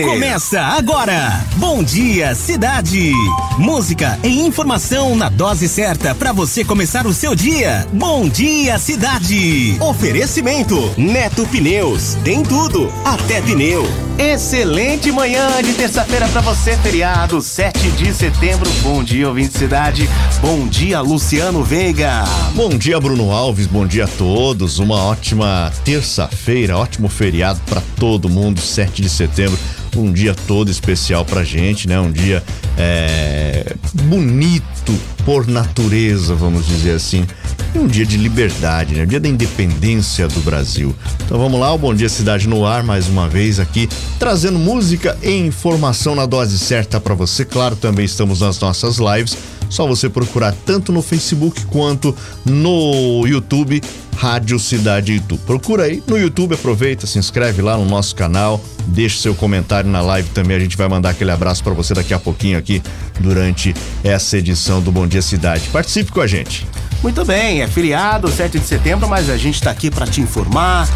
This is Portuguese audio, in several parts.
Começa agora. Bom dia, cidade. Música e informação na dose certa para você começar o seu dia. Bom dia, cidade. Oferecimento Neto Pneus. Tem tudo, até pneu. Excelente manhã de terça-feira para você, feriado, 7 de setembro. Bom dia, ouvinte cidade. Bom dia, Luciano Veiga. Bom dia, Bruno Alves. Bom dia a todos. Uma ótima terça-feira, ótimo feriado para todo mundo, 7 de setembro um dia todo especial pra gente, né? Um dia é, bonito por natureza, vamos dizer assim. E um dia de liberdade, né? O dia da independência do Brasil. Então vamos lá, o Bom Dia Cidade no ar, mais uma vez aqui, trazendo música e informação na dose certa para você. Claro, também estamos nas nossas lives. Só você procurar tanto no Facebook quanto no YouTube Rádio Cidade Itu. Procura aí no YouTube, aproveita, se inscreve lá no nosso canal, deixe seu comentário na live também. A gente vai mandar aquele abraço para você daqui a pouquinho aqui durante essa edição do Bom Dia Cidade. Participe com a gente. Muito bem, é feriado, 7 de setembro, mas a gente está aqui para te informar,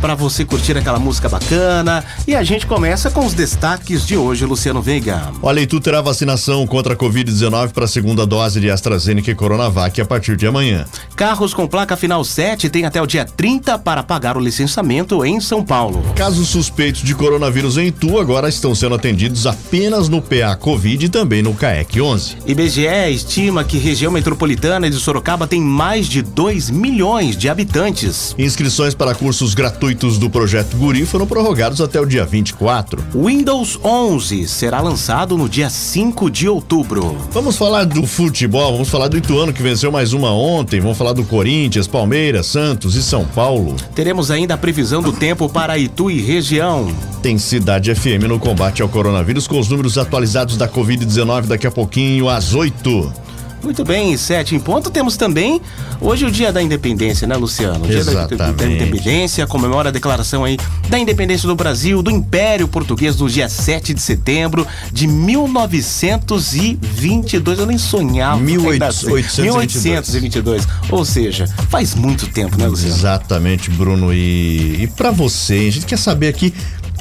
para você curtir aquela música bacana. E a gente começa com os destaques de hoje, Luciano Veiga. Olha, Itu terá vacinação contra a Covid-19 para a segunda dose de AstraZeneca e Coronavac a partir de amanhã. Carros com placa final 7 têm até o dia 30 para pagar o licenciamento em São Paulo. Casos suspeitos de coronavírus em Itu agora estão sendo atendidos apenas no PA Covid e também no CAEC 11. IBGE estima que região metropolitana de Sorocaba tem mais de 2 milhões de habitantes. Inscrições para cursos gratuitos do projeto Guri foram prorrogados até o dia 24. Windows 11 será lançado no dia 5 de outubro. Vamos falar do futebol, vamos falar do Ituano que venceu mais uma ontem, vamos falar do Corinthians, Palmeiras, Santos e São Paulo. Teremos ainda a previsão do tempo para Itu e região. Tem Cidade FM no combate ao coronavírus com os números atualizados da Covid-19 daqui a pouquinho às 8. Muito bem, sete em ponto. Temos também hoje o dia da independência, né, Luciano? O dia Exatamente. da, independência, comemora a declaração aí da independência do Brasil, do Império Português, no dia 7 de setembro de 1922. Eu nem sonhava. 1822. 1822. Ou seja, faz muito tempo, né, Luciano? Exatamente, Bruno. E, e para você, a gente quer saber aqui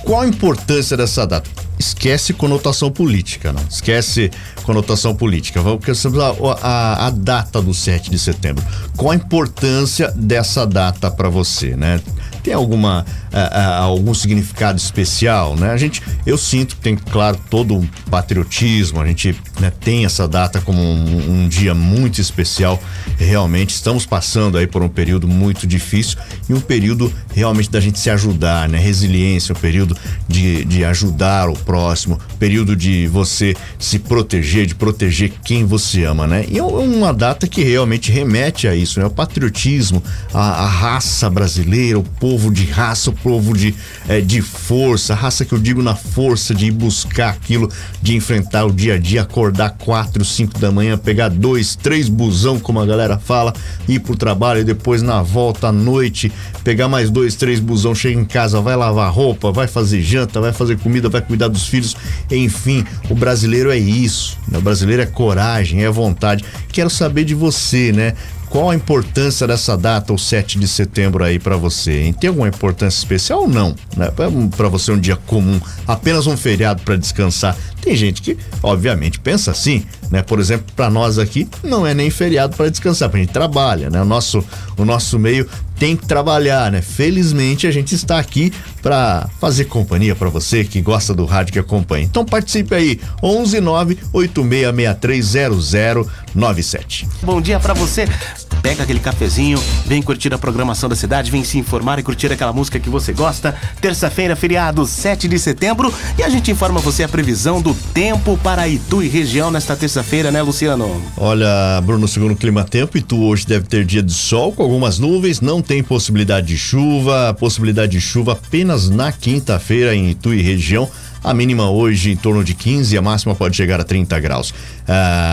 qual a importância dessa data. Esquece conotação política, não. Esquece conotação política. Vamos a, a, a data do 7 de setembro. Qual a importância dessa data para você, né? Tem alguma algum significado especial, né? A gente, eu sinto que tem, claro, todo um patriotismo. A gente né, tem essa data como um, um, dia muito especial. Realmente estamos passando aí por um período muito difícil e um período realmente da gente se ajudar, né? Resiliência, um período de, de ajudar o próximo, período de você se proteger, de proteger quem você ama, né? E é uma data que realmente remete a isso, né? O patriotismo, a, a raça brasileira, o povo de raça, o povo de, é, de força, raça que eu digo na força de ir buscar aquilo, de enfrentar o dia a dia, acordar quatro, cinco da manhã, pegar dois, três busão, como a galera fala, ir pro trabalho e depois na volta à noite, pegar mais dois, três busão, chega em casa, vai lavar roupa, vai fazer janta, vai fazer comida, vai cuidar dos filhos, enfim, o brasileiro é isso, né? O brasileiro é coragem, é vontade. Quero saber de você, né? Qual a importância dessa data, o 7 de setembro aí para você? Hein? Tem alguma importância especial ou não? Né? Para você um dia comum, apenas um feriado para descansar. Tem gente que, obviamente, pensa assim, né? Por exemplo, para nós aqui não é nem feriado para descansar, a gente trabalha, né? O nosso o nosso meio tem que trabalhar, né? Felizmente a gente está aqui para fazer companhia para você que gosta do rádio que acompanha. Então participe aí, 11986630097. Bom dia para você. Pega aquele cafezinho, vem curtir a programação da cidade, vem se informar e curtir aquela música que você gosta. Terça-feira, feriado, 7 de setembro, e a gente informa você a previsão do tempo para Itu e região nesta terça-feira, né, Luciano? Olha, Bruno, segundo o Clima Tempo, Itu hoje deve ter dia de sol com algumas nuvens, não tem possibilidade de chuva, possibilidade de chuva apenas na quinta-feira em Itu e região. A mínima hoje em torno de 15, a máxima pode chegar a 30 graus.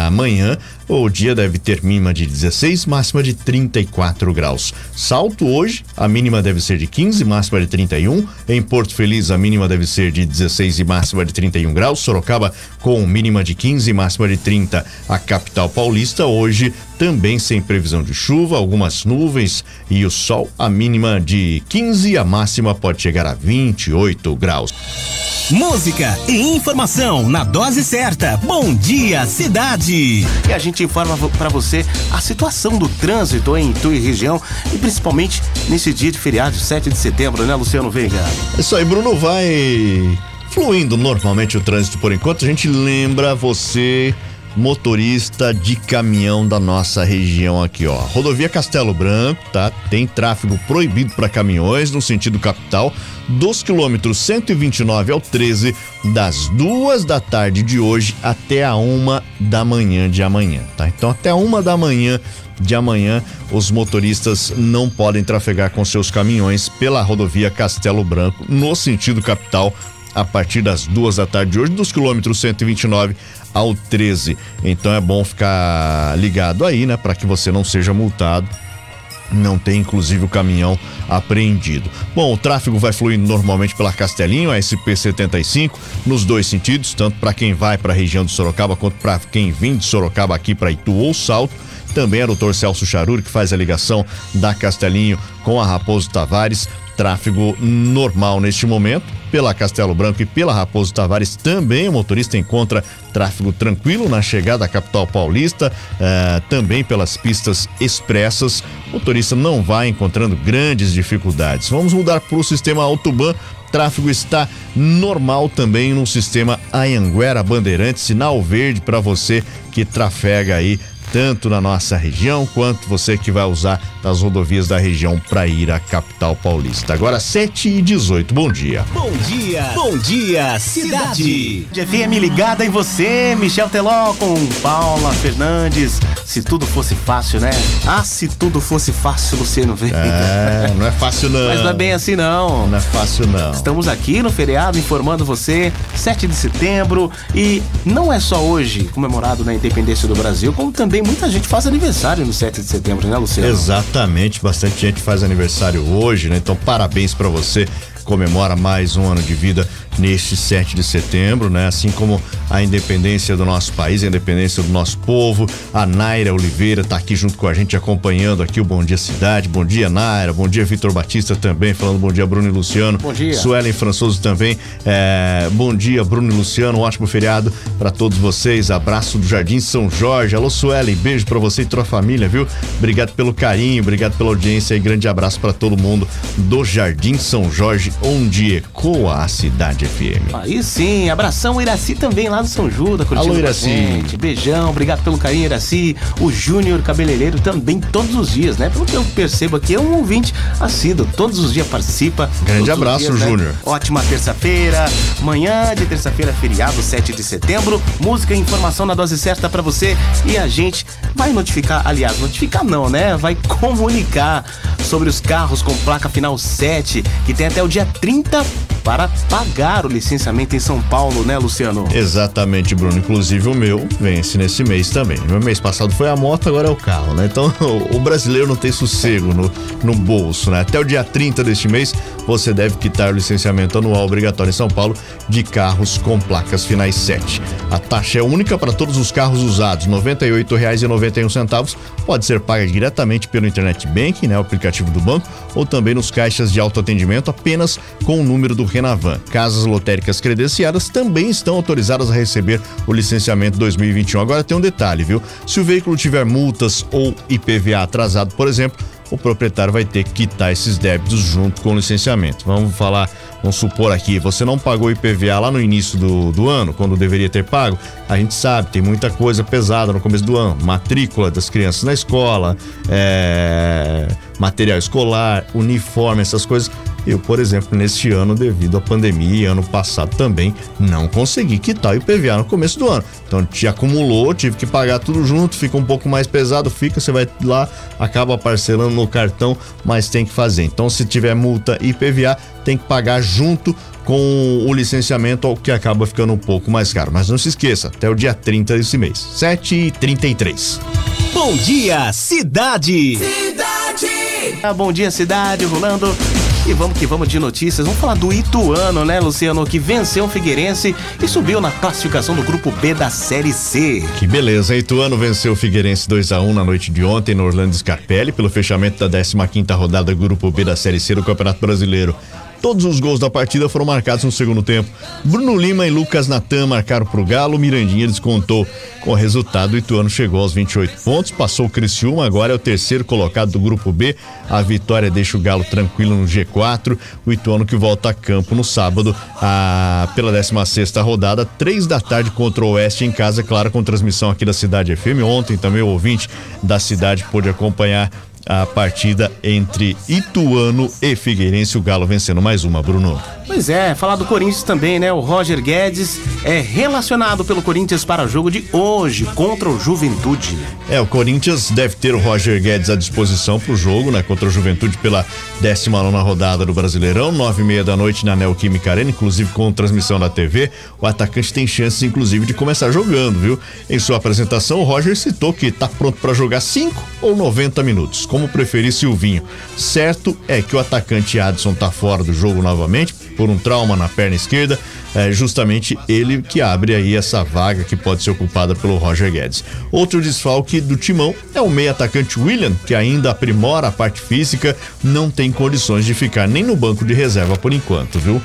Amanhã, o dia deve ter mínima de 16, máxima de 34 graus. Salto hoje, a mínima deve ser de 15, máxima de 31. Em Porto Feliz, a mínima deve ser de 16 e máxima de 31 graus. Sorocaba com mínima de 15, máxima de 30. A capital paulista hoje também sem previsão de chuva, algumas nuvens e o sol, a mínima de 15, a máxima pode chegar a 28 graus. Música e informação na dose certa. Bom dia, cidade. E a gente informa para você a situação do trânsito em Itu e região e principalmente nesse dia de feriado, 7 de setembro, né, Luciano Veiga? Isso aí, Bruno, vai fluindo normalmente o trânsito por enquanto. A gente lembra você motorista de caminhão da nossa região aqui, ó. Rodovia Castelo Branco, tá? Tem tráfego proibido para caminhões no sentido capital, dos quilômetros 129 ao 13, das duas da tarde de hoje até a uma da manhã de amanhã, tá? Então até uma da manhã de amanhã, os motoristas não podem trafegar com seus caminhões pela rodovia Castelo Branco no sentido capital a partir das duas da tarde de hoje, dos quilômetros 129 ao 13. Então é bom ficar ligado aí, né, para que você não seja multado. Não tem inclusive o caminhão apreendido. Bom, o tráfego vai fluindo normalmente pela Castelinho, a SP75, nos dois sentidos, tanto para quem vai para a região de Sorocaba quanto para quem vem de Sorocaba aqui para Itu ou Salto. Também é o doutor Celso Charuri que faz a ligação da Castelinho com a Raposo Tavares tráfego normal neste momento. Pela Castelo Branco e pela Raposo Tavares também o motorista encontra tráfego tranquilo na chegada à capital paulista, eh, também pelas pistas expressas. O motorista não vai encontrando grandes dificuldades. Vamos mudar para o sistema Autoban tráfego está normal também no sistema Anhanguera Bandeirantes, sinal verde para você que trafega aí tanto na nossa região quanto você que vai usar das rodovias da região para ir à capital paulista. Agora 7 e 18. Bom dia. Bom dia. Bom dia, cidade. FM ligada em você, Michel Teló com Paula Fernandes. Se tudo fosse fácil, né? Ah, se tudo fosse fácil, Luciano Veiga. É, não é fácil não. Mas não é bem assim não. Não é fácil não. Estamos aqui no feriado informando você, 7 de setembro e não é só hoje comemorado na independência do Brasil, como também muita gente faz aniversário no 7 de setembro, né, Luciano? Exatamente, bastante gente faz aniversário hoje, né? Então, parabéns para você comemora mais um ano de vida neste 7 de setembro, né? Assim como a independência do nosso país, a independência do nosso povo. A Naira Oliveira está aqui junto com a gente, acompanhando aqui o Bom Dia Cidade. Bom dia, Naira. Bom dia, Vitor Batista também, falando bom dia, Bruno e Luciano. Bom dia. Suelen Françoso também. É, bom dia, Bruno e Luciano. Um ótimo feriado para todos vocês. Abraço do Jardim São Jorge. Alô, Suelen. Beijo para você e toda a família, viu? Obrigado pelo carinho, obrigado pela audiência e grande abraço para todo mundo do Jardim São Jorge onde ecoa a cidade FM. Aí sim, abração Iraci também lá do São Judas, curtindo Alô, Iraci. gente. Beijão, obrigado pelo carinho, Iraci. O Júnior Cabeleireiro também todos os dias, né? Pelo que eu percebo aqui, é um ouvinte assíduo, todos os dias participa. Grande abraço, dias, né? Júnior. Ótima terça-feira, manhã de terça-feira, feriado, 7 de setembro. Música e informação na dose certa para você e a gente vai notificar, aliás, notificar não, né? Vai comunicar sobre os carros com placa final 7, que tem até o dia 30 para pagar o licenciamento em São Paulo, né, Luciano? Exatamente, Bruno. Inclusive o meu vence nesse mês também. Meu mês passado foi a moto, agora é o carro, né? Então o brasileiro não tem sossego no, no bolso, né? Até o dia 30 deste mês você deve quitar o licenciamento anual obrigatório em São Paulo de carros com placas finais 7. A taxa é única para todos os carros usados, R$ 98,91. Pode ser paga diretamente pelo Internet Banking, né, o aplicativo do banco, ou também nos caixas de autoatendimento apenas com o número do Renavan. Casas lotéricas credenciadas também estão autorizadas a receber o licenciamento 2021. Agora tem um detalhe, viu? Se o veículo tiver multas ou IPVA atrasado, por exemplo, o proprietário vai ter que quitar esses débitos junto com o licenciamento. Vamos falar, vamos supor aqui, você não pagou IPVA lá no início do, do ano, quando deveria ter pago. A gente sabe, tem muita coisa pesada no começo do ano. Matrícula das crianças na escola, é, material escolar, uniforme, essas coisas. Eu, por exemplo, neste ano, devido à pandemia, ano passado também, não consegui quitar o IPVA no começo do ano. Então te acumulou, tive que pagar tudo junto, fica um pouco mais pesado, fica, você vai lá, acaba parcelando no cartão, mas tem que fazer. Então, se tiver multa IPVA, tem que pagar junto com o licenciamento, o que acaba ficando um pouco mais caro. Mas não se esqueça, até o dia 30 desse mês, 7h33. Bom dia, cidade. Ah, bom dia, cidade, rolando E vamos que vamos de notícias. Vamos falar do Ituano, né, Luciano, que venceu o Figueirense e subiu na classificação do grupo B da Série C. Que beleza, Ituano venceu o Figueirense 2 a 1 na noite de ontem no Orlando Scarpelli pelo fechamento da 15ª rodada do grupo B da Série C do Campeonato Brasileiro. Todos os gols da partida foram marcados no segundo tempo. Bruno Lima e Lucas Natan marcaram para o Galo, Mirandinha descontou. Com o resultado, o Ituano chegou aos 28 pontos, passou o Criciúma, agora é o terceiro colocado do grupo B. A vitória deixa o Galo tranquilo no G4. O Ituano que volta a campo no sábado, a, pela 16 rodada, três da tarde contra o Oeste em casa, claro, com transmissão aqui da Cidade FM. Ontem também o ouvinte da cidade pôde acompanhar a partida entre Ituano e Figueirense, o Galo vencendo mais uma, Bruno. Pois é, falar do Corinthians também, né? O Roger Guedes é relacionado pelo Corinthians para o jogo de hoje contra o Juventude. É, o Corinthians deve ter o Roger Guedes à disposição para o jogo, né? Contra o Juventude pela 19 rodada do Brasileirão, nove e meia da noite na Neoquímica Arena, inclusive com transmissão da TV. O atacante tem chances, inclusive, de começar jogando, viu? Em sua apresentação, o Roger citou que está pronto para jogar 5 ou 90 minutos, como preferir Silvinho. Certo é que o atacante Adson está fora do jogo novamente por um trauma na perna esquerda, é justamente ele que abre aí essa vaga que pode ser ocupada pelo Roger Guedes. Outro desfalque do timão é o meio atacante William, que ainda aprimora a parte física, não tem condições de ficar nem no banco de reserva por enquanto, viu?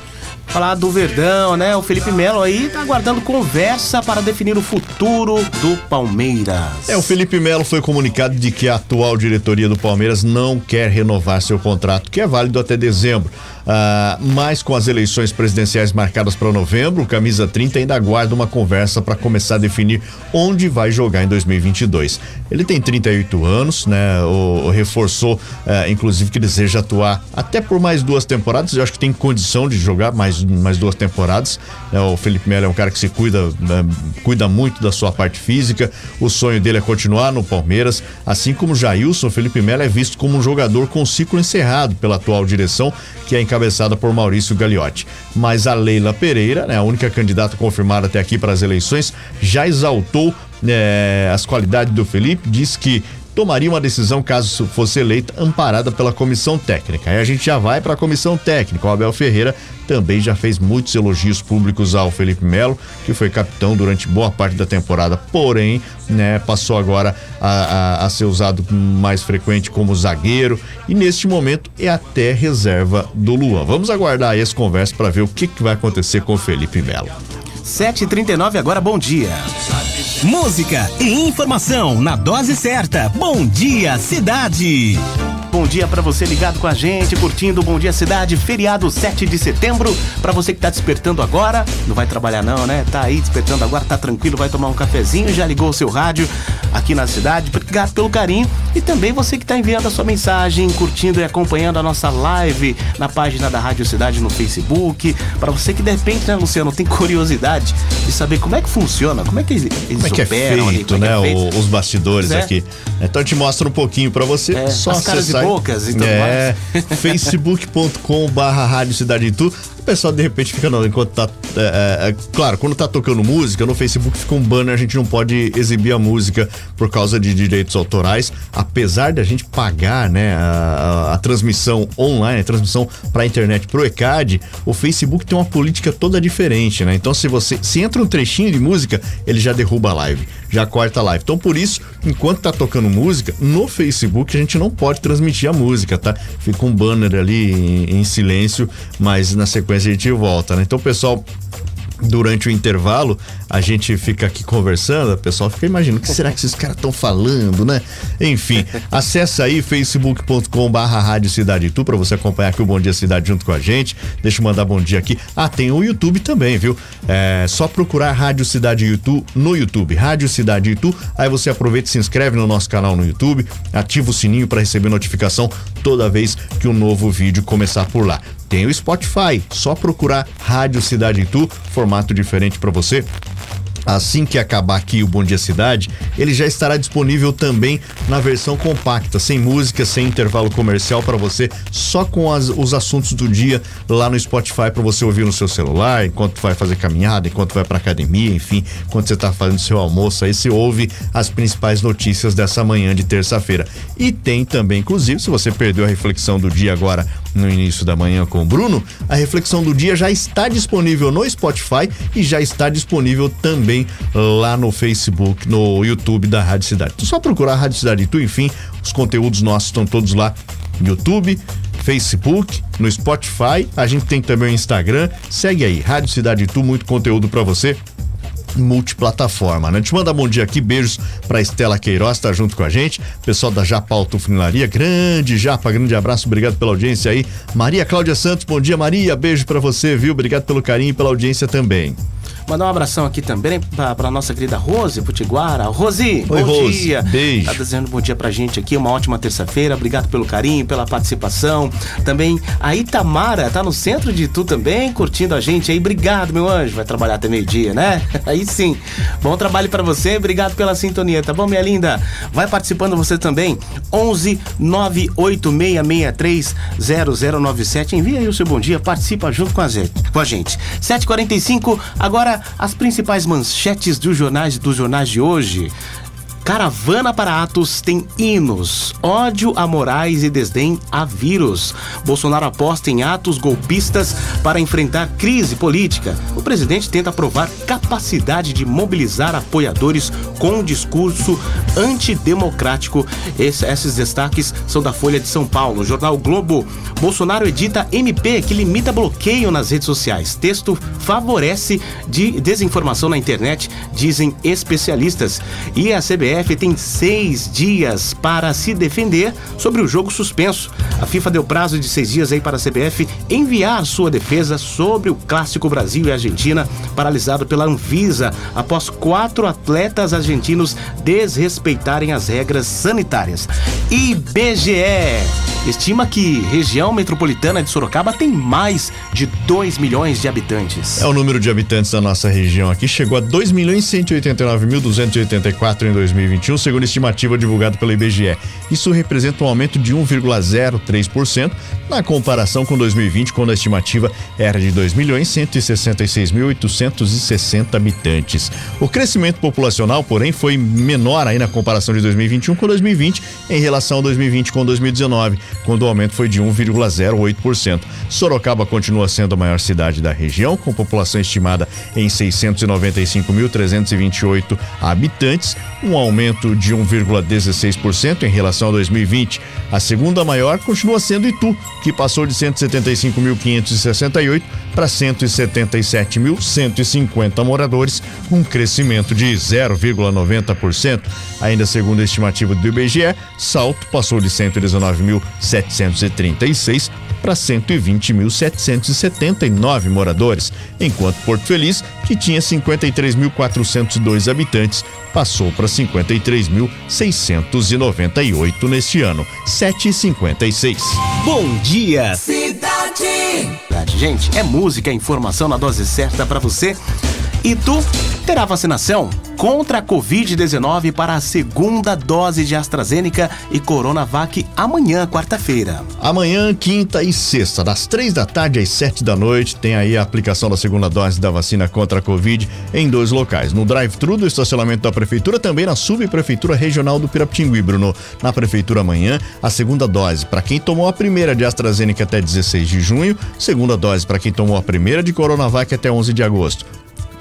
Falar do Verdão, né? O Felipe Melo aí tá aguardando conversa para definir o futuro do Palmeiras. É, o Felipe Melo foi comunicado de que a atual diretoria do Palmeiras não quer renovar seu contrato, que é válido até dezembro. Ah, mas com as eleições presidenciais marcadas para novembro, o Camisa 30 ainda aguarda uma conversa para começar a definir onde vai jogar em 2022. Ele tem 38 anos, né? O, o reforçou, eh, inclusive, que deseja atuar até por mais duas temporadas. Eu acho que tem condição de jogar mais, mais duas temporadas. Né? O Felipe Melo é um cara que se cuida, né? cuida muito da sua parte física. O sonho dele é continuar no Palmeiras, assim como Jailson. Felipe Melo é visto como um jogador com ciclo encerrado pela atual direção, que é encabeçada por Maurício Gagliotti. Mas a Leila Pereira, né, a única candidata confirmada até aqui para as eleições, já exaltou é, as qualidades do Felipe, diz que tomaria uma decisão caso fosse eleita amparada pela comissão técnica. Aí a gente já vai para a comissão técnica. O Abel Ferreira também já fez muitos elogios públicos ao Felipe Melo, que foi capitão durante boa parte da temporada, porém, né, passou agora a, a, a ser usado mais frequente como zagueiro e neste momento é até reserva do Luan. Vamos aguardar aí as conversas para ver o que, que vai acontecer com o Felipe Melo. 7h39 agora, bom dia. Música e informação na dose certa. Bom dia, cidade. Bom dia para você ligado com a gente, curtindo Bom Dia Cidade, feriado 7 de setembro. Para você que tá despertando agora, não vai trabalhar não, né? Tá aí despertando agora, tá tranquilo, vai tomar um cafezinho, já ligou o seu rádio aqui na cidade. Obrigado pelo carinho e também você que tá enviando a sua mensagem, curtindo e acompanhando a nossa live na página da Rádio Cidade no Facebook. Para você que de repente, né, Luciano, tem curiosidade de saber como é que funciona, como é que eles como é que é feito, ali, é né? É feito. Os bastidores é. aqui. Então eu te mostro um pouquinho para você. É, só acessar, bocas e tudo é, mais. facebook.com barra Rádio Cidade Itu. O pessoal de repente fica, não, enquanto tá. É, é, claro, quando tá tocando música, no Facebook fica um banner, a gente não pode exibir a música por causa de direitos autorais, apesar de a gente pagar, né, a, a, a transmissão online, a transmissão pra internet pro ECAD, o Facebook tem uma política toda diferente, né? Então se você se entra um trechinho de música, ele já derruba a live, já corta a live. Então por isso, enquanto tá tocando música, no Facebook a gente não pode transmitir a música, tá? Fica um banner ali em, em silêncio, mas na sequência sequência a gente volta, né? Então, pessoal, durante o intervalo, a gente fica aqui conversando, o pessoal fica imaginando o que será que esses caras estão falando, né? Enfim, acessa aí facebook.com barra Rádio Cidade Tu para você acompanhar aqui o Bom Dia Cidade junto com a gente. Deixa eu mandar bom dia aqui. Ah, tem o YouTube também, viu? É só procurar Rádio Cidade YouTube no YouTube, Rádio Cidade Tu. Aí você aproveita e se inscreve no nosso canal no YouTube, ativa o sininho para receber notificação toda vez que um novo vídeo começar por lá. Tem o Spotify, só procurar Rádio Cidade Tu, formato diferente para você Assim que acabar aqui o Bom Dia Cidade, ele já estará disponível também na versão compacta, sem música, sem intervalo comercial para você, só com as, os assuntos do dia lá no Spotify para você ouvir no seu celular, enquanto vai fazer caminhada, enquanto vai para academia, enfim, quando você está fazendo seu almoço, aí você ouve as principais notícias dessa manhã de terça-feira. E tem também, inclusive, se você perdeu a reflexão do dia agora no início da manhã com o Bruno, a reflexão do dia já está disponível no Spotify e já está disponível também lá no Facebook, no YouTube da Rádio Cidade. Então, só procurar a Rádio Cidade Tu, enfim, os conteúdos nossos estão todos lá no YouTube, Facebook, no Spotify, a gente tem também o Instagram. Segue aí, Rádio Cidade Tu, muito conteúdo para você multiplataforma, né? Te manda bom dia aqui, beijos pra Estela Queiroz, tá junto com a gente, pessoal da Japa Autofunilaria, grande Japa, grande abraço, obrigado pela audiência aí. Maria Cláudia Santos, bom dia Maria, beijo para você, viu? Obrigado pelo carinho e pela audiência também. Mandar um abração aqui também pra, pra nossa querida Rose Potiguara. Rose, Oi, bom Rose. dia. Beijo. Tá desejando um bom dia pra gente aqui, uma ótima terça-feira. Obrigado pelo carinho, pela participação. Também a Itamara tá no centro de tu também, curtindo a gente aí. Obrigado, meu anjo. Vai trabalhar até meio-dia, né? Aí sim. Bom trabalho pra você. Obrigado pela sintonia, tá bom, minha linda? Vai participando você também. 11 98663 0097. Envia aí o seu bom dia, participa junto. Com a gente. 7h45, agora as principais manchetes dos jornais dos jornais de hoje. Caravana para Atos tem hinos, ódio a Moraes e desdém a vírus. Bolsonaro aposta em atos golpistas para enfrentar crise política. O presidente tenta provar capacidade de mobilizar apoiadores com discurso antidemocrático. Esse- esses destaques são da Folha de São Paulo. Jornal Globo. Bolsonaro edita MP que limita bloqueio nas redes sociais. Texto favorece de desinformação na internet, dizem especialistas. E a CBF tem seis dias para se defender sobre o jogo suspenso. A FIFA deu prazo de seis dias aí para a CBF enviar sua defesa sobre o clássico Brasil e Argentina, paralisado pela Anvisa após quatro atletas argentinos desrespeitarem as regras sanitárias. IBGE estima que região metropolitana de Sorocaba tem mais de 2 milhões de habitantes. É o número de habitantes da nossa região aqui chegou a 2 milhões 189.284 em 2021, segundo a estimativa divulgada pela IBGE. Isso representa um aumento de 1,03% na comparação com 2020, quando a estimativa era de 2 milhões 166.860 habitantes. O crescimento populacional, porém, foi menor aí na comparação de 2021 com 2020 em relação a 2020 com 2019, quando o aumento foi de 1,08%. Sorocaba continua sendo a maior cidade da região, com população estimada em 695.328 habitantes, um aumento de 1,16% em relação a 2020. A segunda maior continua sendo Itu, que passou de 175.568 para 177.150 moradores, um crescimento de 0,90%. Ainda segundo a estimativa do IBGE, Salto passou de 119.736 para 120.779 moradores, enquanto Porto Feliz, que tinha 53.402 habitantes, passou para 53.698 neste ano. 7,56. Bom dia, Verdade, Gente, é música, é informação na dose certa pra você. E tu terá vacinação contra a Covid-19 para a segunda dose de AstraZeneca e Coronavac amanhã, quarta-feira. Amanhã, quinta e sexta, das três da tarde às sete da noite, tem aí a aplicação da segunda dose da vacina contra a Covid em dois locais. No drive-thru do estacionamento da Prefeitura, também na subprefeitura regional do Pirapitingui, Bruno. Na Prefeitura amanhã, a segunda dose para quem tomou a primeira de AstraZeneca até 16 de junho, segunda dose para quem tomou a primeira de Coronavac até 11 de agosto.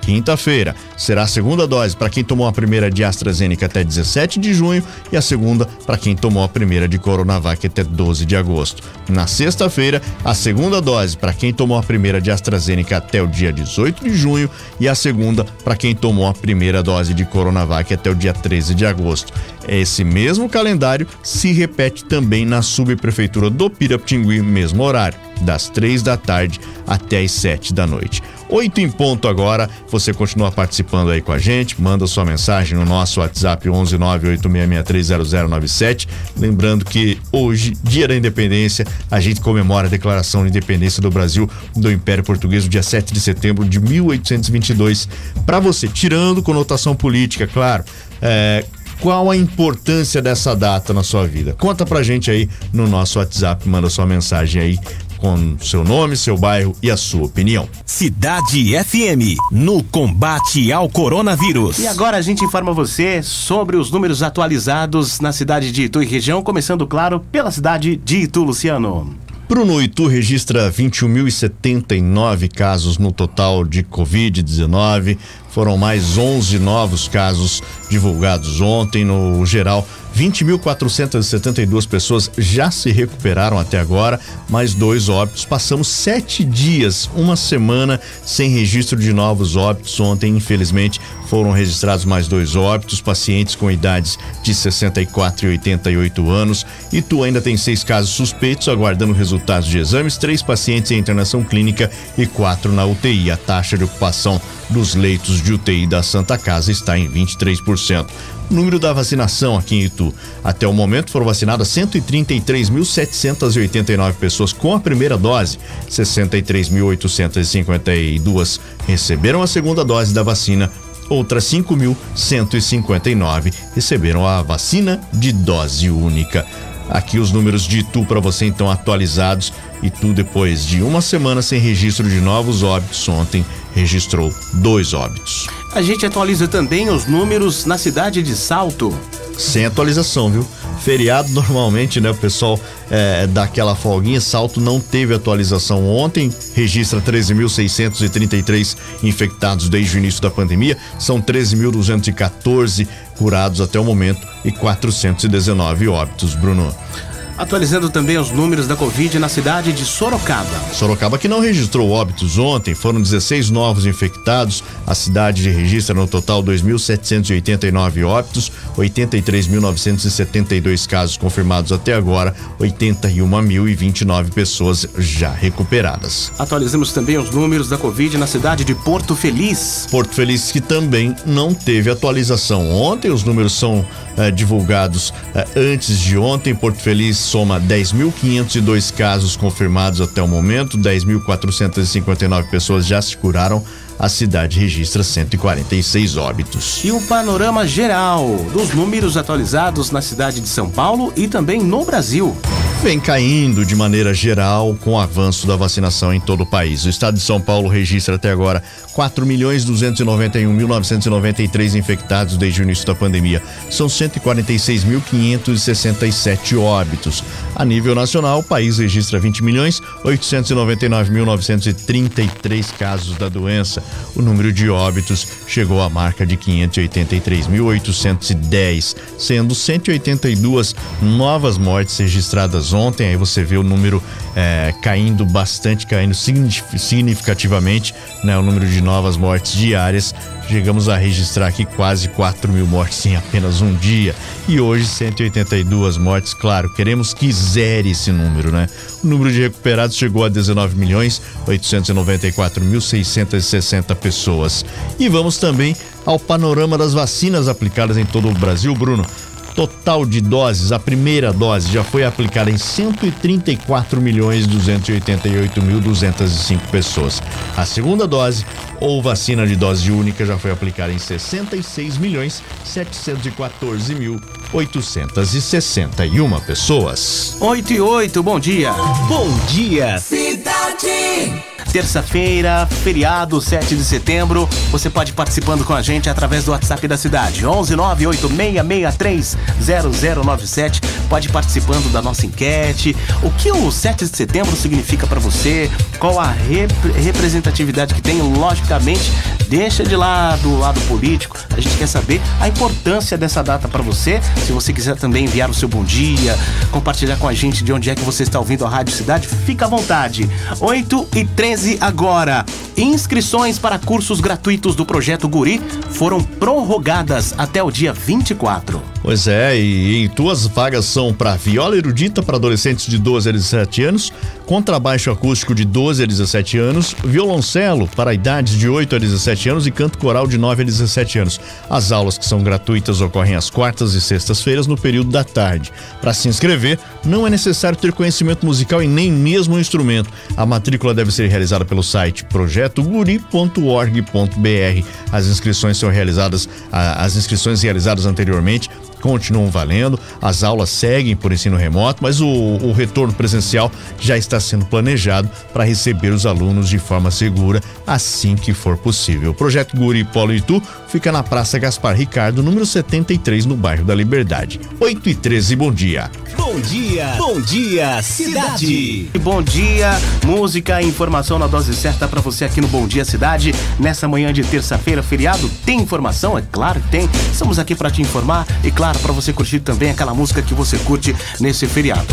Quinta-feira será a segunda dose para quem tomou a primeira de AstraZeneca até 17 de junho e a segunda para quem tomou a primeira de Coronavac até 12 de agosto. Na sexta-feira, a segunda dose para quem tomou a primeira de AstraZeneca até o dia 18 de junho e a segunda para quem tomou a primeira dose de Coronavac até o dia 13 de agosto. Esse mesmo calendário se repete também na subprefeitura do Pirapitingui, mesmo horário, das três da tarde até as sete da noite. Oito em ponto agora, você continua participando aí com a gente, manda sua mensagem no nosso WhatsApp 11986630097. Lembrando que hoje, dia da independência, a gente comemora a declaração de independência do Brasil do Império Português, dia 7 de setembro de 1822. Para você, tirando conotação política, claro, é, qual a importância dessa data na sua vida? Conta pra gente aí no nosso WhatsApp, manda sua mensagem aí com seu nome, seu bairro e a sua opinião. Cidade FM, no combate ao coronavírus. E agora a gente informa você sobre os números atualizados na cidade de Itu e região, começando, claro, pela cidade de Itu, Luciano. Bruno Itu registra 21.079 casos no total de Covid-19. Foram mais 11 novos casos divulgados ontem. No geral, 20.472 pessoas já se recuperaram até agora, mais dois óbitos. Passamos sete dias, uma semana, sem registro de novos óbitos. Ontem, infelizmente, foram registrados mais dois óbitos, pacientes com idades de 64 e 88 anos. E tu ainda tem seis casos suspeitos, aguardando resultados de exames, três pacientes em internação clínica e quatro na UTI. A taxa de ocupação dos leitos de UTI da Santa Casa está em 23% número da vacinação aqui em Itu. Até o momento foram vacinadas 133.789 pessoas com a primeira dose, 63.852 receberam a segunda dose da vacina, outras 5.159 receberam a vacina de dose única. Aqui os números de Itu para você então atualizados. Itu depois de uma semana sem registro de novos óbitos, ontem registrou dois óbitos. A gente atualiza também os números na cidade de Salto. Sem atualização, viu? Feriado normalmente, né? O pessoal é, dá aquela folguinha. Salto não teve atualização ontem. Registra 13.633 infectados desde o início da pandemia. São 13.214 curados até o momento e 419 óbitos, Bruno. Atualizando também os números da Covid na cidade de Sorocaba. Sorocaba que não registrou óbitos ontem, foram 16 novos infectados. A cidade registra no total 2.789 óbitos, 83.972 casos confirmados até agora, 81.029 pessoas já recuperadas. Atualizamos também os números da Covid na cidade de Porto Feliz. Porto Feliz que também não teve atualização ontem, os números são eh, divulgados eh, antes de ontem. Porto Feliz soma 10.502 casos confirmados até o momento, 10.459 pessoas já se curaram. A cidade registra 146 óbitos. E o panorama geral dos números atualizados na cidade de São Paulo e também no Brasil vem caindo de maneira geral com o avanço da vacinação em todo o país. O estado de São Paulo registra até agora 4 milhões 291.993 infectados desde o início da pandemia. São 146.567 óbitos. A nível nacional, o país registra 20 milhões 899.933 casos da doença. O número de óbitos chegou à marca de 583.810, sendo 182 novas mortes registradas ontem, aí você vê o número é, caindo bastante, caindo significativamente, né? O número de novas mortes diárias. Chegamos a registrar aqui quase 4 mil mortes em apenas um dia. E hoje 182 mortes, claro, queremos que zere esse número, né? O número de recuperados chegou a 19 milhões 894 mil 660 pessoas. E vamos também ao panorama das vacinas aplicadas em todo o Brasil, Bruno total de doses, a primeira dose já foi aplicada em 134 milhões 288 mil 205 pessoas. A segunda dose ou vacina de dose única já foi aplicada em 66 milhões 714 mil 861 pessoas. 8 e 8, bom dia. Bom dia, cidade terça-feira, feriado, 7 de setembro. Você pode participando com a gente através do WhatsApp da cidade, 11986630097. Pode participando da nossa enquete. O que o 7 de setembro significa para você? Qual a rep representatividade que tem? Logicamente, deixa de lado o lado político. A gente quer saber a importância dessa data para você. Se você quiser também enviar o seu bom dia, compartilhar com a gente de onde é que você está ouvindo a Rádio Cidade, fica à vontade. 8 e 13 13 agora. Inscrições para cursos gratuitos do projeto Guri foram prorrogadas até o dia 24. Pois é, e, e tuas vagas são para viola erudita para adolescentes de 12 a 17 anos, contrabaixo acústico de 12 a 17 anos, violoncelo para idades de 8 a 17 anos e canto coral de 9 a 17 anos. As aulas que são gratuitas ocorrem às quartas e sextas-feiras no período da tarde. Para se inscrever, não é necessário ter conhecimento musical e nem mesmo um instrumento. A matrícula deve ser realizada pelo site projetoguri.org.br. As inscrições são realizadas, as inscrições realizadas anteriormente continuam valendo, as aulas seguem por ensino remoto, mas o, o retorno presencial já está sendo planejado para receber os alunos de forma segura assim que for possível. O projeto Guri Polo Itu fica na Praça Gaspar Ricardo, número 73, no bairro da Liberdade. 8 e 13, bom dia. Bom dia, bom dia, cidade. Bom dia, música e informação na dose certa para você aqui no Bom Dia Cidade. Nessa manhã de terça-feira, feriado, tem informação? É claro que tem. Estamos aqui para te informar e, claro, para você curtir também aquela música que você curte nesse feriado.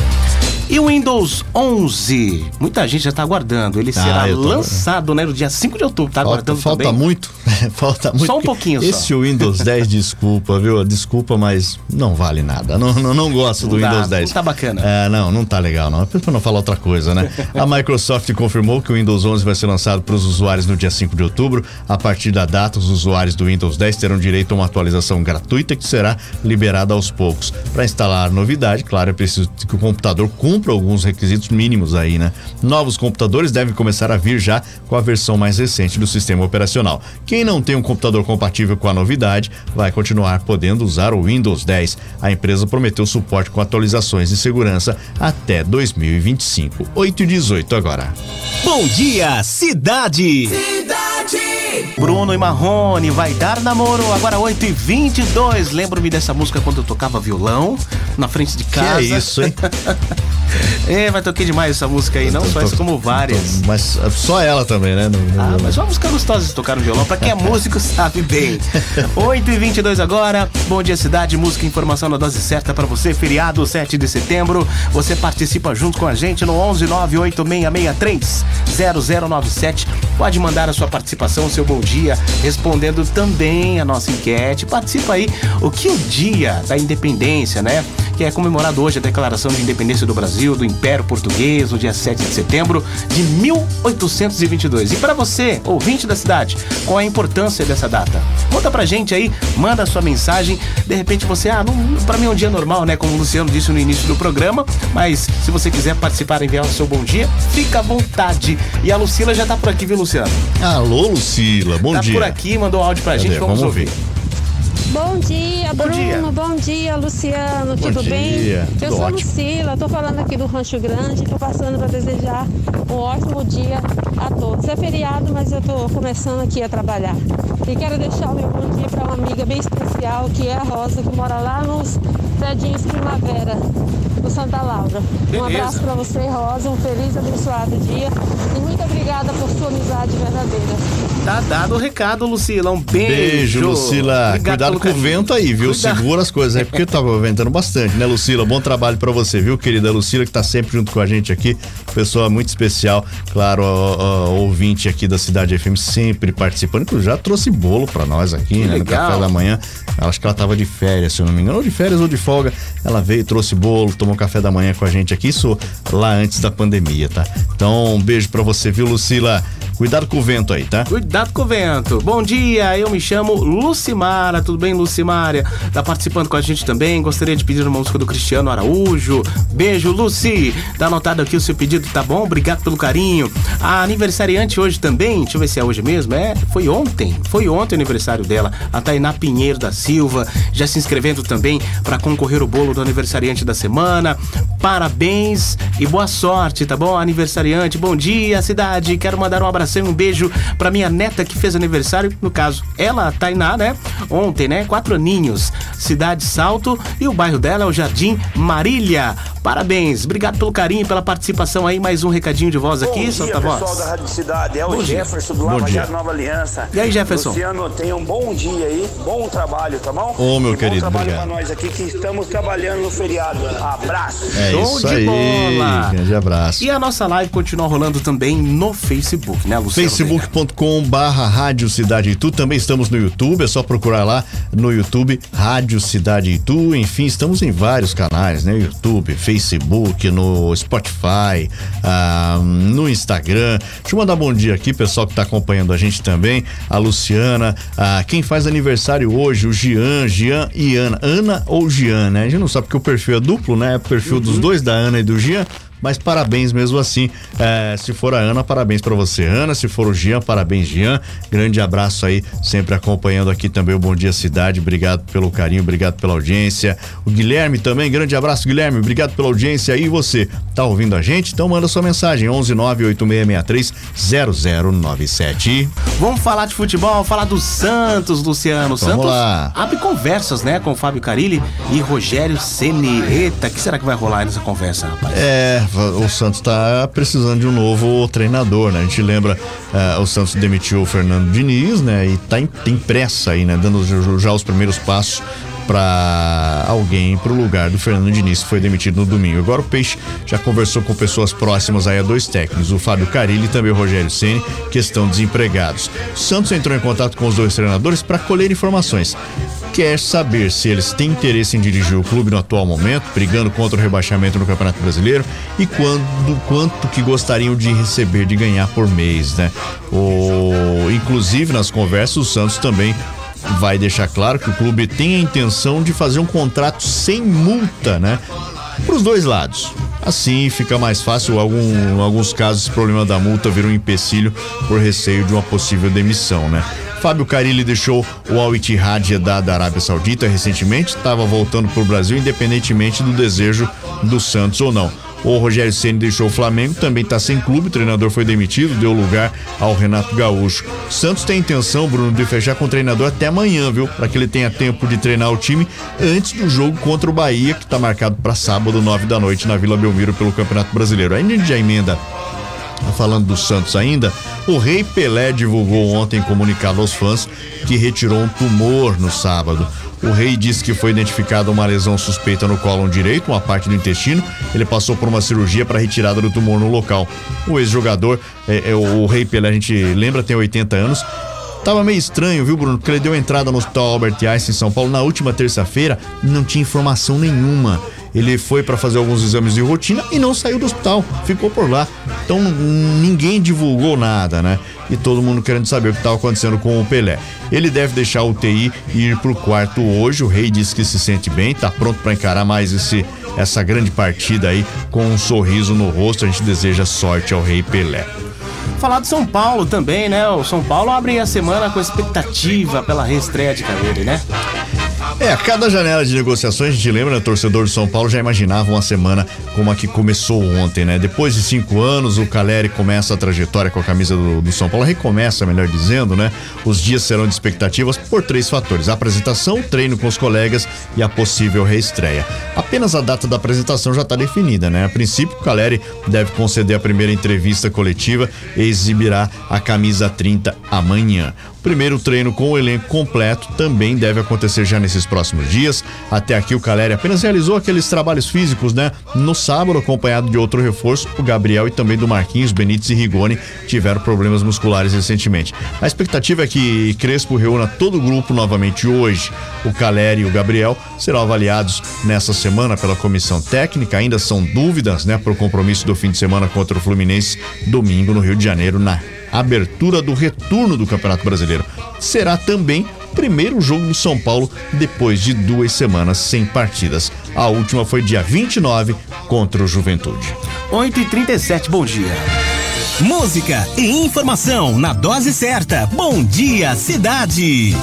E o Windows 11? Muita gente já está aguardando. Ele Ah, será lançado né, no dia 5 de outubro. Tá Falta, aguardando falta também? muito. falta muito. Só um pouquinho só. Esse Windows 10, desculpa, viu? Desculpa, mas não vale nada. Não, não, não gosto do Não dá, Windows 10. não tá bacana. É, não, não tá legal, não. É pra não falar outra coisa, né? A Microsoft confirmou que o Windows 11 vai ser lançado para os usuários no dia 5 de outubro. A partir da data, os usuários do Windows 10 terão direito a uma atualização gratuita que será liberada aos poucos. Para instalar a novidade, claro, é preciso que o computador cumpra alguns requisitos mínimos aí, né? Novos computadores devem começar a vir já com a versão mais recente do sistema operacional. Quem não tem um computador compatível com a novidade vai continuar podendo usar o Windows 10. A empresa prometeu suporte com atualizações de segurança até 2025. 8 e 18 agora. Bom dia, cidade. Bruno e Marrone, vai dar namoro, agora 8 e 22 Lembro-me dessa música quando eu tocava violão, na frente de Que casa. é isso, hein? É, vai toquei demais essa música aí, não só essa como várias. Mas uh, só ela também, né? No- no- Ah, mas uma música gostosa de tocar no violão, pra quem é músico sabe bem. 8 e 22 agora, bom dia cidade, música e informação na dose certa pra você, feriado 7 de setembro. Você participa junto com a gente no 11 98663 0097. Pode mandar a sua participação, o seu bom dia, respondendo também a nossa enquete. Participa aí, o que o dia da independência, né? Que é comemorado hoje a declaração de independência do Brasil, do Império Português, no dia 7 de setembro de 1822. E para você, ouvinte da cidade, qual é a importância dessa data? Conta pra gente aí, manda sua mensagem. De repente você, ah, não, pra mim é um dia normal, né? Como o Luciano disse no início do programa. Mas se você quiser participar e enviar o seu bom dia, fica à vontade. E a Lucila já tá por aqui, viu, Luciano? Alô, Lucila, bom tá dia. por aqui, mandou áudio pra Cadê? gente, vamos, Vamos ouvir. Bom dia, Bom Bruno. dia. Bom dia, Luciano. Bom Tudo dia, bem? tudo Eu sou ótimo. Lucila, estou falando aqui do Rancho Grande. Estou passando para desejar um ótimo dia a todos. É feriado, mas eu estou começando aqui a trabalhar. E quero deixar o meu bom dia para uma amiga bem especial, que é a Rosa, que mora lá nos Predinhos Primavera, no Santa Laura. Um Beleza. abraço para você, Rosa. Um feliz e abençoado dia. E muito obrigada por sua amizade verdadeira. Tá dado o recado, Lucila. Um beijo. Beijo, Lucila. Obrigado Cuidado com o vento aí, viu? Cuidado. Segura as coisas aí, porque tava ventando bastante, né, Lucila? Bom trabalho pra você, viu, querida Lucila, que tá sempre junto com a gente aqui. Pessoa muito especial, claro, ó, ó, ouvinte aqui da Cidade FM, sempre participando. Inclusive, já trouxe bolo pra nós aqui, né, no legal. café da manhã. Acho que ela tava de férias, se eu não me engano, ou de férias ou de folga. Ela veio, trouxe bolo, tomou café da manhã com a gente aqui, isso lá antes da pandemia, tá? Então, um beijo pra você, viu, Lucila? Cuidado com o vento aí, tá? Cuidado com o vento. Bom dia, eu me chamo Lucimara. Tudo bem, Lucimara? Tá participando com a gente também. Gostaria de pedir uma música do Cristiano Araújo. Beijo, Luci. Tá anotado aqui o seu pedido, tá bom? Obrigado pelo carinho. A aniversariante hoje também, deixa eu ver se é hoje mesmo. É, foi ontem. Foi ontem o aniversário dela. A Tainá Pinheiro da Silva. Já se inscrevendo também para concorrer o bolo do aniversariante da semana. Parabéns e boa sorte, tá bom? Aniversariante, bom dia, cidade. Quero mandar um abração e um beijo pra minha neta que fez aniversário. No caso, ela, a Tainá, né? Ontem, né? Quatro aninhos. Cidade Salto e o bairro dela é o Jardim Marília. Parabéns, obrigado pelo carinho, pela participação aí. Mais um recadinho de voz aqui, Bom solta dia, a pessoal voz. da Rádio Cidade. É o Bom dia. Jefferson do Bom Lava dia. Jato Nova Aliança. E aí, Jefferson? Luciano, tenha um bom dia aí, bom trabalho, tá bom? Ô, meu e querido, bom trabalho obrigado. pra nós aqui que estamos trabalhando no feriado. Abraço. É Show isso de aí. bola. Grande abraço. E a nossa live continua rolando também no Facebook, né, Luciano? Veiga? facebook.com barra Rádio Cidade Itu, também estamos no YouTube, é só procurar lá no YouTube Rádio Cidade Itu, enfim, estamos em vários canais, né, YouTube, Facebook, no Spotify, ah, no Instagram, deixa eu mandar bom dia aqui, pessoal que está acompanhando a gente também, a Luciana, ah, quem faz aniversário hoje, o Gian, Gian e Ana, Ana ou Gian, né, a gente não sabe porque o perfil é duplo, né, é o perfil dos dois, da Ana e do Gian, mas parabéns mesmo assim. É, se for a Ana, parabéns para você, Ana. Se for o Jean, parabéns, Jean. Grande abraço aí, sempre acompanhando aqui também o Bom Dia Cidade. Obrigado pelo carinho, obrigado pela audiência. O Guilherme também, grande abraço, Guilherme. Obrigado pela audiência. E você, tá ouvindo a gente? Então manda sua mensagem: 11 98663 0097. Vamos falar de futebol, falar do Santos, Luciano. Vamos Santos lá. abre conversas, né, com o Fábio Carilli e Rogério Ceni. Eita, o que será que vai rolar nessa conversa, rapaz? É, o Santos tá precisando de um novo treinador, né? A gente lembra, eh, o Santos demitiu o Fernando Diniz, né? E tá em, tem pressa aí, né? Dando já os primeiros passos para alguém pro lugar do Fernando Diniz, que foi demitido no domingo. Agora o Peixe já conversou com pessoas próximas aí a dois técnicos, o Fábio Carilli e também o Rogério Ceni, que estão desempregados. O Santos entrou em contato com os dois treinadores para colher informações. Quer saber se eles têm interesse em dirigir o clube no atual momento, brigando contra o rebaixamento no Campeonato Brasileiro e quando, quanto que gostariam de receber, de ganhar por mês, né? O, inclusive nas conversas o Santos também vai deixar claro que o clube tem a intenção de fazer um contrato sem multa, né? Para os dois lados. Assim fica mais fácil. Algum, em alguns casos, esse problema da multa vira um empecilho por receio de uma possível demissão, né? Fábio Carilli deixou o Al Ittihad da Arábia Saudita recentemente, estava voltando para o Brasil, independentemente do desejo do Santos ou não. O Rogério Ceni deixou o Flamengo, também está sem clube, o treinador foi demitido, deu lugar ao Renato Gaúcho. Santos tem intenção, Bruno, de fechar com o treinador até amanhã, viu? Para que ele tenha tempo de treinar o time antes do jogo contra o Bahia, que está marcado para sábado, nove da noite, na Vila Belmiro, pelo Campeonato Brasileiro. Aí a emenda Falando do Santos ainda, o Rei Pelé divulgou ontem em comunicado aos fãs que retirou um tumor no sábado. O Rei disse que foi identificada uma lesão suspeita no cólon direito, uma parte do intestino. Ele passou por uma cirurgia para retirada do tumor no local. O ex-jogador, é, é, o, o Rei Pelé, a gente lembra, tem 80 anos. Tava meio estranho, viu, Bruno? Porque ele deu entrada no Hospital Albert Einstein em São Paulo na última terça-feira, não tinha informação nenhuma. Ele foi para fazer alguns exames de rotina e não saiu do hospital, ficou por lá. Então ninguém divulgou nada, né? E todo mundo querendo saber o que estava acontecendo com o Pelé. Ele deve deixar o UTI e ir pro quarto hoje. O Rei disse que se sente bem, tá pronto para encarar mais esse essa grande partida aí com um sorriso no rosto. A gente deseja sorte ao Rei Pelé. Falar do São Paulo também, né? O São Paulo abre a semana com expectativa pela reestreia de né? É, cada janela de negociações, a gente lembra, né, torcedor do São Paulo já imaginava uma semana como a que começou ontem, né? Depois de cinco anos, o Caleri começa a trajetória com a camisa do, do São Paulo, recomeça, melhor dizendo, né? Os dias serão de expectativas por três fatores: a apresentação, o treino com os colegas e a possível reestreia. Apenas a data da apresentação já está definida, né? A princípio, o Caleri deve conceder a primeira entrevista coletiva e exibirá a camisa 30 amanhã. Primeiro treino com o elenco completo também deve acontecer já nesses próximos dias. Até aqui o Caleri apenas realizou aqueles trabalhos físicos, né? No sábado, acompanhado de outro reforço, o Gabriel e também do Marquinhos, Benítez e Rigoni tiveram problemas musculares recentemente. A expectativa é que Crespo reúna todo o grupo novamente hoje. O Caleri e o Gabriel serão avaliados nessa semana pela comissão técnica. Ainda são dúvidas, né, para o compromisso do fim de semana contra o Fluminense, domingo no Rio de Janeiro, na abertura do retorno do Campeonato Brasileiro. Será também primeiro jogo do São Paulo depois de duas semanas sem partidas. A última foi dia 29 contra o Juventude. 8h37, bom dia. Música e informação na dose certa. Bom dia, cidade.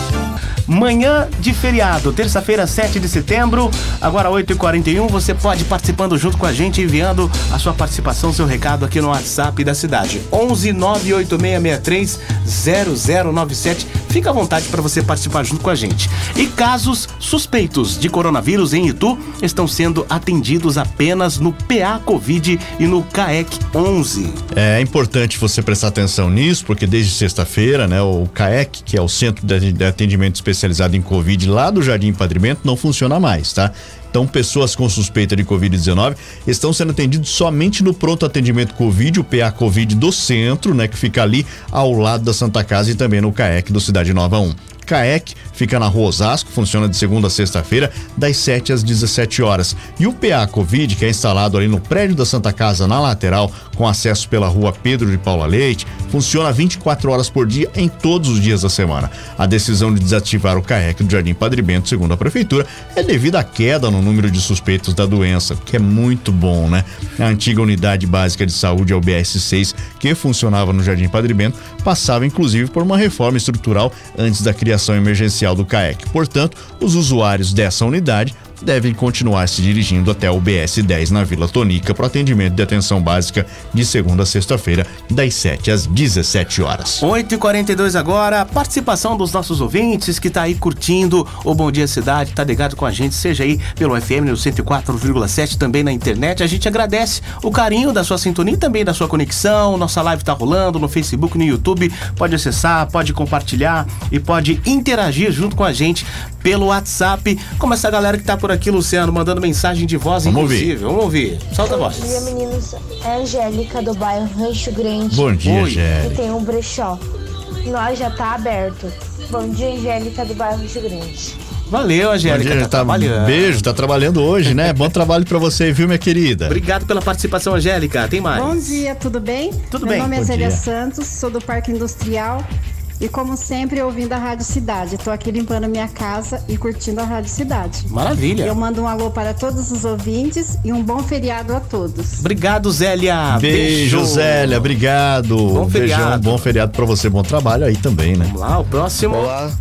Manhã de feriado, terça-feira, 7 de setembro, agora 8h41. Você pode participando junto com a gente, enviando a sua participação, seu recado aqui no WhatsApp da cidade. 11 98663 0097. Fica à vontade para você participar junto com a gente. E casos suspeitos de coronavírus em Itu estão sendo atendidos apenas no PA Covid e no CAEC 11. É importante você prestar atenção nisso, porque desde sexta-feira, né, o CAEC, que é o Centro de Atendimento Especializado em Covid lá do Jardim Padre Bento, não funciona mais, tá? Então, pessoas com suspeita de Covid-19 estão sendo atendidos somente no pronto atendimento Covid, o PA Covid do centro, né, que fica ali ao lado da Santa Casa e também no CAEC do Cidade Nova 1. CAEC fica na Rua Osasco, funciona de segunda a sexta-feira, das 7 às 17 horas. E o PA Covid, que é instalado ali no prédio da Santa Casa, na lateral, com acesso pela Rua Pedro de Paula Leite, funciona 24 horas por dia em todos os dias da semana. A decisão de desativar o CAEC do Jardim Padre Bento, segundo a Prefeitura, é devido à queda no número de suspeitos da doença, que é muito bom, né? A antiga unidade básica de saúde, a UBS 6, que funcionava no Jardim Padre Bento, passava inclusive por uma reforma estrutural antes da criação emergencial do CAEC. Portanto, os usuários dessa unidade devem continuar se dirigindo até o BS 10 na Vila Tonica para atendimento de atenção básica de segunda a sexta-feira, das 7 às 17 horas. 8h42 agora, participação dos nossos ouvintes que tá aí curtindo o Bom Dia Cidade, tá ligado com a gente, seja aí pelo FM no 104,7, também na internet. A gente agradece o carinho da sua sintonia e também da sua conexão. Nossa live tá rolando no Facebook, no YouTube. Pode acessar, pode compartilhar e pode interagir junto com a gente pelo WhatsApp, como essa galera que tá por aqui, Luciano, mandando mensagem de voz, Vamos inclusive. Vamos ouvir. Solta a voz. Bom dia, meninos. É a Angélica do bairro Rancho Grande. Bom dia. Que Gélia. tem um brechó. Nós já tá aberto. Bom dia, Angélica do bairro Rancho Grande. Valeu, Angélica. Dia, tá trabalhando. Beijo, tá trabalhando hoje, né? Bom trabalho pra você, viu, minha querida? Obrigado pela participação, Angélica. Tem mais. Bom dia, tudo bem? Tudo Meu bem. nome é Bom Zélia dia. Santos, sou do Parque Industrial e, como sempre, ouvindo a Rádio Cidade. Estou aqui limpando minha casa e curtindo a Rádio Cidade. Maravilha. Eu mando um alô para todos os ouvintes e um bom feriado a todos. Obrigado, Zélia. Beijo, Zélia, obrigado. Bom Beijão, feriado. bom feriado pra você, bom trabalho aí também, né? Vamos lá, o próximo. Olá,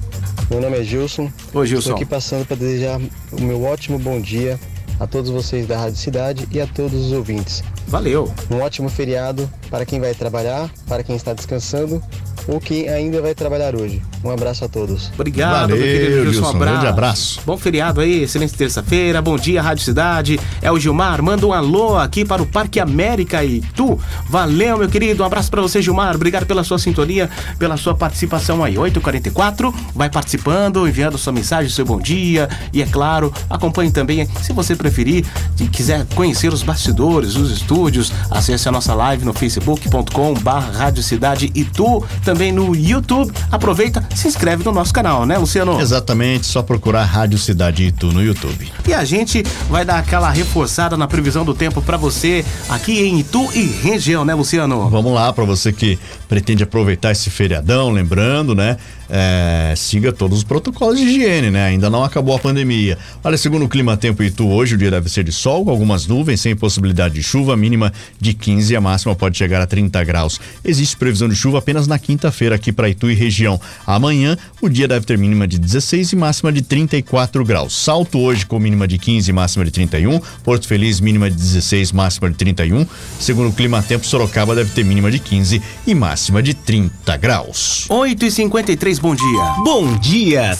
meu nome é Gilson. Estou Gilson. aqui passando para desejar o meu ótimo bom dia a todos vocês da Rádio Cidade e a todos os ouvintes. Valeu. Um ótimo feriado para quem vai trabalhar, para quem está descansando ou quem ainda vai trabalhar hoje. Um abraço a todos. Obrigado, Valeu, meu querido. Um abraço. Grande abraço. Bom feriado aí, excelente terça-feira. Bom dia, Rádio Cidade. É o Gilmar. Manda um alô aqui para o Parque América e tu. Valeu, meu querido. Um abraço para você, Gilmar. Obrigado pela sua sintonia, pela sua participação aí. 8h44. Vai participando, enviando sua mensagem, seu bom dia. E é claro, acompanhe também, se você preferir, se quiser conhecer os bastidores, os estúdios, acesse a nossa live no facebook.com barra Rádio Cidade e tu, também no YouTube. Aproveita, se inscreve no nosso canal, né, Luciano? Exatamente, só procurar Rádio Cidade Itu no YouTube. E a gente vai dar aquela reforçada na previsão do tempo pra você aqui em Itu e região, né, Luciano? Vamos lá, pra você que pretende aproveitar esse feriadão, lembrando, né? é, siga todos os protocolos de higiene, né? Ainda não acabou a pandemia. Olha, segundo o Clima Tempo Itu, hoje o dia deve ser de sol, com algumas nuvens, sem possibilidade de chuva, mínima de 15 e a máxima pode chegar a 30 graus. Existe previsão de chuva apenas na quinta-feira aqui para Itu e região. Amanhã, o dia deve ter mínima de 16 e máxima de 34 graus. Salto hoje com mínima de 15 e máxima de 31. Porto Feliz, mínima de 16, máxima de 31. Segundo o Clima Tempo, Sorocaba deve ter mínima de 15 e máxima de 30 graus. 8 e 53 bom dia. Bom dia,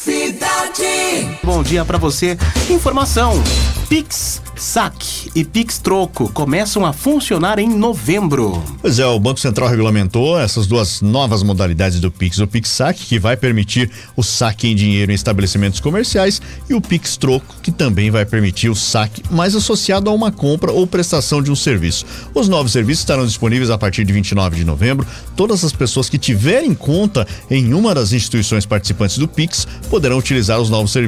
Bom dia pra você. Informação: Pix Saque e Pix Troco começam a funcionar em novembro. Pois é, o Banco Central regulamentou essas duas novas modalidades do Pix, o Pix Saque, que vai permitir o saque em dinheiro em estabelecimentos comerciais, e o Pix Troco, que também vai permitir o saque mais associado a uma compra ou prestação de um serviço. Os novos serviços estarão disponíveis a partir de 29 de novembro. Todas as pessoas que tiverem conta em uma das instituições participantes do Pix poderão utilizar os novos serviços.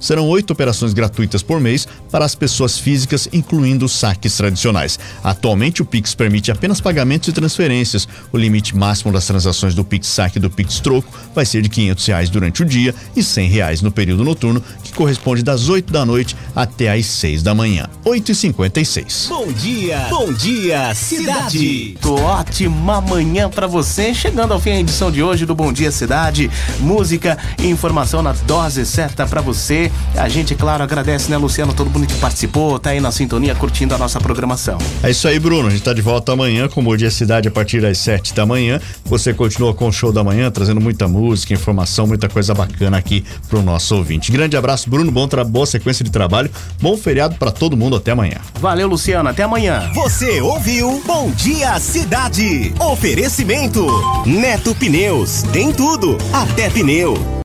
Serão oito operações gratuitas por mês para as pessoas físicas, incluindo os saques tradicionais. Atualmente, o Pix permite apenas pagamentos e transferências. O limite máximo das transações do Pix Saque e do Pix Troco vai ser de 500 reais durante o dia e 100 reais no período noturno, que corresponde das 8 da noite até às 6 da manhã. 8 e 56 bom dia, bom dia, cidade. Tô Ótima manhã pra você. Chegando ao fim a edição de hoje do Bom Dia Cidade. Música e informação na dose certa pra você. A gente, claro, agradece, né, Luciano, todo mundo que participou, tá aí na sintonia curtindo a nossa programação. É isso aí, Bruno. A gente tá de volta amanhã com o Bom Dia Cidade a partir das 7 da manhã. Você continua com o show da manhã, trazendo muita música, informação, muita coisa bacana aqui pro nosso ouvinte. Grande abraço, Bruno. Bom tra- boa sequência de trabalho. Bom feriado pra todo mundo. Até amanhã. Valeu, Luciano. Até amanhã. Você ouviu Bom Dia Cidade. Oferecimento Neto Pneus. Tem tudo, até pneu.